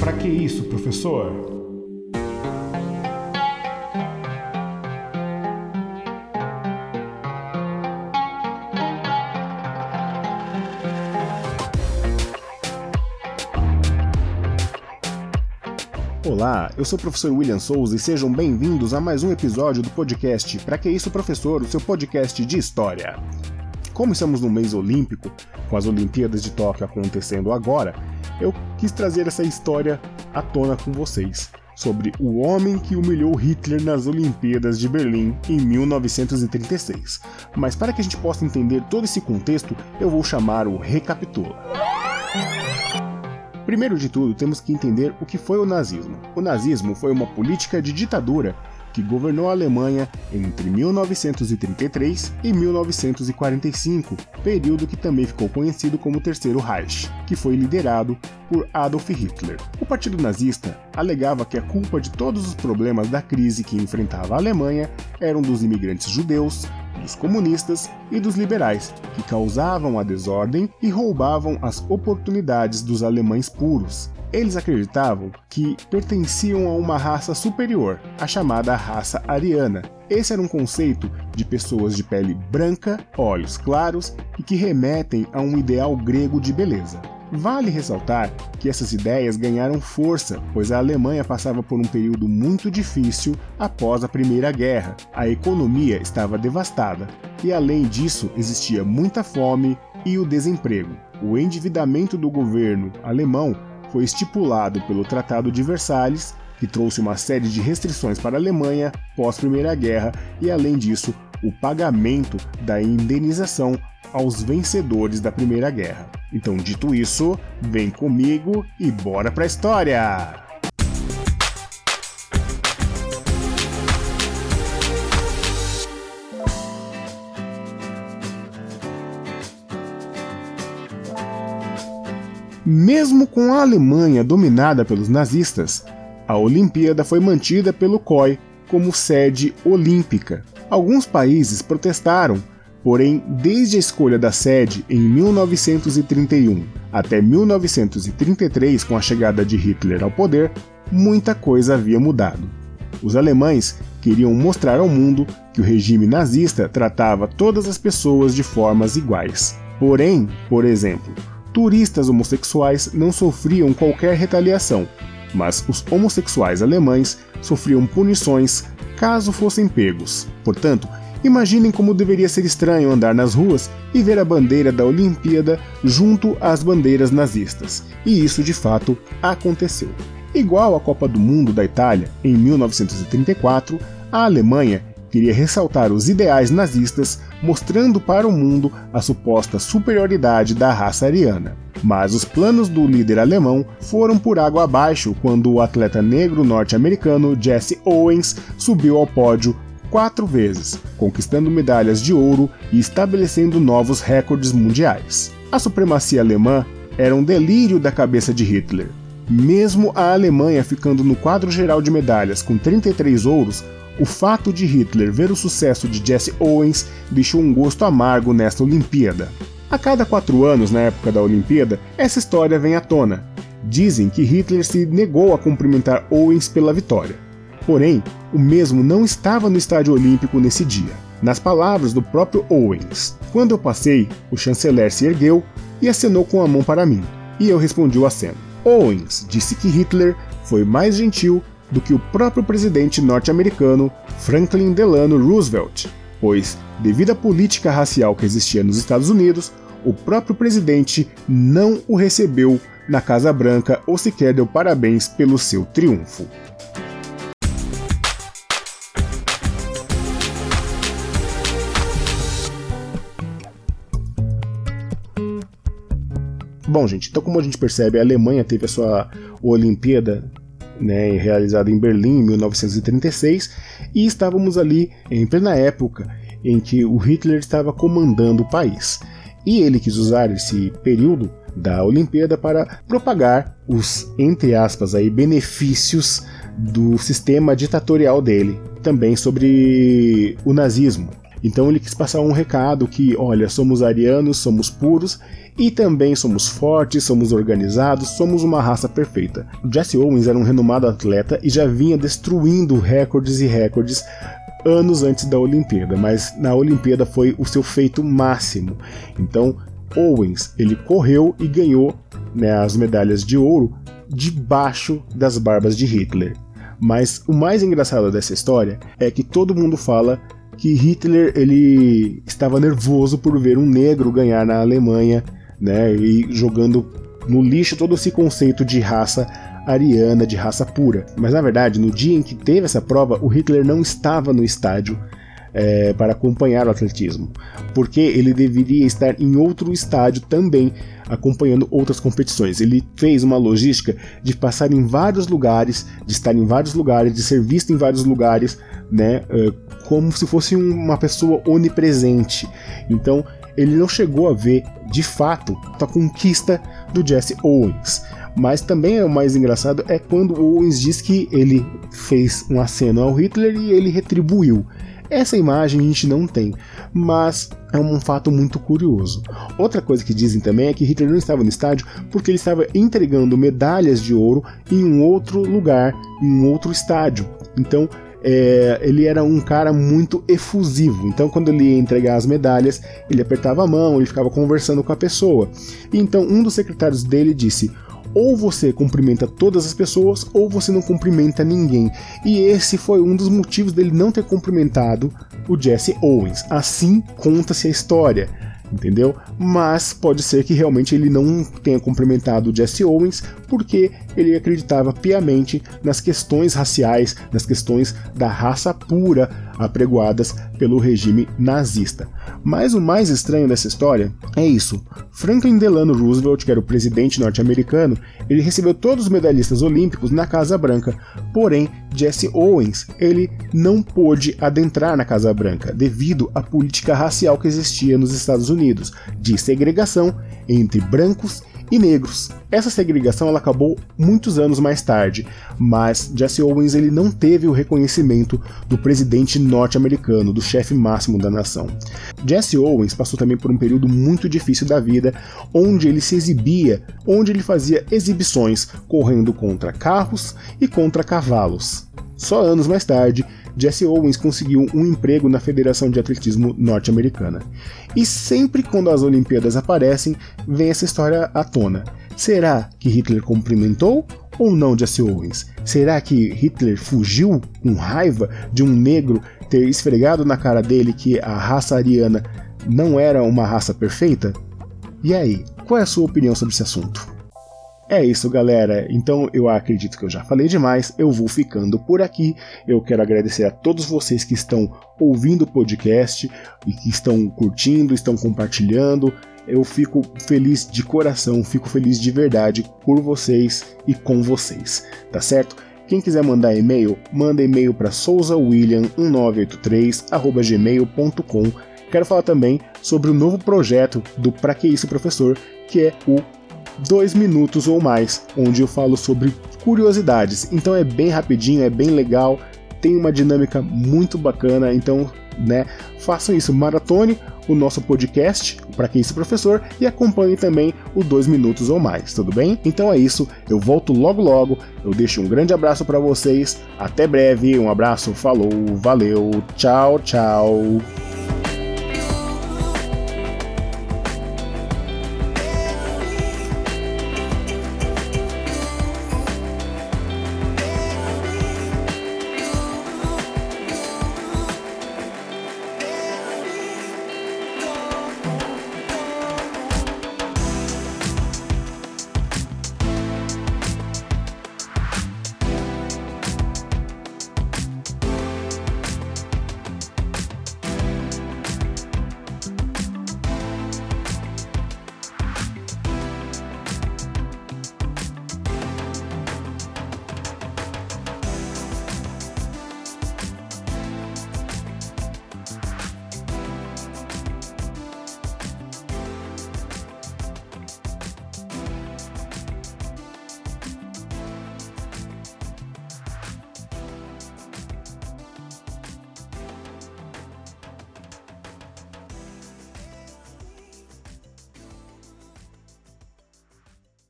Para que isso, professor? Olá, eu sou o professor William Souza e sejam bem-vindos a mais um episódio do podcast Para que isso, professor? O seu podcast de história. Como estamos no mês olímpico, com as Olimpíadas de Tóquio acontecendo agora, eu quis trazer essa história à tona com vocês sobre o homem que humilhou Hitler nas Olimpíadas de Berlim em 1936. Mas para que a gente possa entender todo esse contexto, eu vou chamar o Recapitula. Primeiro de tudo, temos que entender o que foi o nazismo. O nazismo foi uma política de ditadura que governou a Alemanha entre 1933 e 1945, período que também ficou conhecido como Terceiro Reich, que foi liderado por Adolf Hitler. O Partido Nazista alegava que a culpa de todos os problemas da crise que enfrentava a Alemanha eram dos imigrantes judeus, dos comunistas e dos liberais, que causavam a desordem e roubavam as oportunidades dos alemães puros. Eles acreditavam que pertenciam a uma raça superior, a chamada raça ariana. Esse era um conceito de pessoas de pele branca, olhos claros e que remetem a um ideal grego de beleza. Vale ressaltar que essas ideias ganharam força, pois a Alemanha passava por um período muito difícil após a Primeira Guerra. A economia estava devastada e, além disso, existia muita fome e o desemprego. O endividamento do governo alemão foi estipulado pelo Tratado de Versalhes, que trouxe uma série de restrições para a Alemanha pós-Primeira Guerra e, além disso, o pagamento da indenização aos vencedores da Primeira Guerra. Então, dito isso, vem comigo e bora pra história! Mesmo com a Alemanha dominada pelos nazistas, a Olimpíada foi mantida pelo COI como sede olímpica. Alguns países protestaram Porém, desde a escolha da sede em 1931 até 1933, com a chegada de Hitler ao poder, muita coisa havia mudado. Os alemães queriam mostrar ao mundo que o regime nazista tratava todas as pessoas de formas iguais. Porém, por exemplo, turistas homossexuais não sofriam qualquer retaliação, mas os homossexuais alemães sofriam punições caso fossem pegos. Portanto, Imaginem como deveria ser estranho andar nas ruas e ver a bandeira da Olimpíada junto às bandeiras nazistas. E isso de fato aconteceu. Igual à Copa do Mundo da Itália em 1934, a Alemanha queria ressaltar os ideais nazistas, mostrando para o mundo a suposta superioridade da raça ariana. Mas os planos do líder alemão foram por água abaixo quando o atleta negro norte-americano Jesse Owens subiu ao pódio quatro vezes, conquistando medalhas de ouro e estabelecendo novos recordes mundiais. A supremacia alemã era um delírio da cabeça de Hitler. Mesmo a Alemanha ficando no quadro geral de medalhas com 33 ouros, o fato de Hitler ver o sucesso de Jesse Owens deixou um gosto amargo nesta Olimpíada. A cada quatro anos, na época da Olimpíada, essa história vem à tona. Dizem que Hitler se negou a cumprimentar Owens pela vitória. Porém, o mesmo não estava no Estádio Olímpico nesse dia. Nas palavras do próprio Owens, quando eu passei, o chanceler se ergueu e acenou com a mão para mim, e eu respondi o aceno. Owens disse que Hitler foi mais gentil do que o próprio presidente norte-americano Franklin Delano Roosevelt, pois, devido à política racial que existia nos Estados Unidos, o próprio presidente não o recebeu na Casa Branca ou sequer deu parabéns pelo seu triunfo. Bom, gente, então como a gente percebe, a Alemanha teve a sua Olimpíada né, realizada em Berlim em 1936 e estávamos ali em plena época em que o Hitler estava comandando o país. E ele quis usar esse período da Olimpíada para propagar os, entre aspas, aí, benefícios do sistema ditatorial dele, também sobre o nazismo. Então ele quis passar um recado que, olha, somos arianos, somos puros e também somos fortes, somos organizados, somos uma raça perfeita. Jesse Owens era um renomado atleta e já vinha destruindo recordes e recordes anos antes da Olimpíada, mas na Olimpíada foi o seu feito máximo. Então, Owens, ele correu e ganhou né, as medalhas de ouro debaixo das barbas de Hitler. Mas o mais engraçado dessa história é que todo mundo fala que Hitler ele estava nervoso por ver um negro ganhar na Alemanha, né, e jogando no lixo todo esse conceito de raça ariana, de raça pura. Mas na verdade, no dia em que teve essa prova, o Hitler não estava no estádio é, para acompanhar o atletismo, porque ele deveria estar em outro estádio também acompanhando outras competições. Ele fez uma logística de passar em vários lugares, de estar em vários lugares, de ser visto em vários lugares, né, é, como se fosse uma pessoa onipresente. Então ele não chegou a ver de fato a conquista do Jesse Owens. Mas também é o mais engraçado é quando Owens diz que ele fez um aceno ao Hitler e ele retribuiu. Essa imagem a gente não tem, mas é um fato muito curioso. Outra coisa que dizem também é que Hitler não estava no estádio porque ele estava entregando medalhas de ouro em um outro lugar, em um outro estádio. Então é, ele era um cara muito efusivo. Então, quando ele ia entregar as medalhas, ele apertava a mão, ele ficava conversando com a pessoa. E então, um dos secretários dele disse: ou você cumprimenta todas as pessoas, ou você não cumprimenta ninguém. E esse foi um dos motivos dele não ter cumprimentado o Jesse Owens. Assim conta-se a história entendeu? Mas pode ser que realmente ele não tenha cumprimentado o Jesse Owens porque ele acreditava piamente nas questões raciais, nas questões da raça pura apregoadas pelo regime nazista. Mas o mais estranho dessa história é isso. Franklin Delano Roosevelt, que era o presidente norte-americano, ele recebeu todos os medalhistas olímpicos na Casa Branca. Porém, Jesse Owens, ele não pôde adentrar na Casa Branca devido à política racial que existia nos Estados Unidos, de segregação entre brancos e negros. Essa segregação ela acabou muitos anos mais tarde, mas Jesse Owens ele não teve o reconhecimento do presidente norte-americano, do chefe máximo da nação. Jesse Owens passou também por um período muito difícil da vida, onde ele se exibia, onde ele fazia exibições correndo contra carros e contra cavalos. Só anos mais tarde, Jesse Owens conseguiu um emprego na Federação de Atletismo Norte-Americana. E sempre quando as Olimpíadas aparecem, vem essa história à tona. Será que Hitler cumprimentou ou não Jesse Owens? Será que Hitler fugiu com raiva de um negro ter esfregado na cara dele que a raça ariana não era uma raça perfeita? E aí, qual é a sua opinião sobre esse assunto? É isso, galera. Então eu acredito que eu já falei demais. Eu vou ficando por aqui. Eu quero agradecer a todos vocês que estão ouvindo o podcast e que estão curtindo, estão compartilhando. Eu fico feliz de coração, fico feliz de verdade por vocês e com vocês, tá certo? Quem quiser mandar e-mail, manda e-mail para souzawilliam1983@gmail.com. Quero falar também sobre o novo projeto do Pra Que Isso Professor, que é o dois minutos ou mais, onde eu falo sobre curiosidades. Então é bem rapidinho, é bem legal, tem uma dinâmica muito bacana. Então, né, façam isso, maratone o nosso podcast, para quem é professor, e acompanhe também o dois minutos ou mais, tudo bem? Então é isso, eu volto logo logo. Eu deixo um grande abraço para vocês. Até breve, um abraço, falou, valeu, tchau, tchau.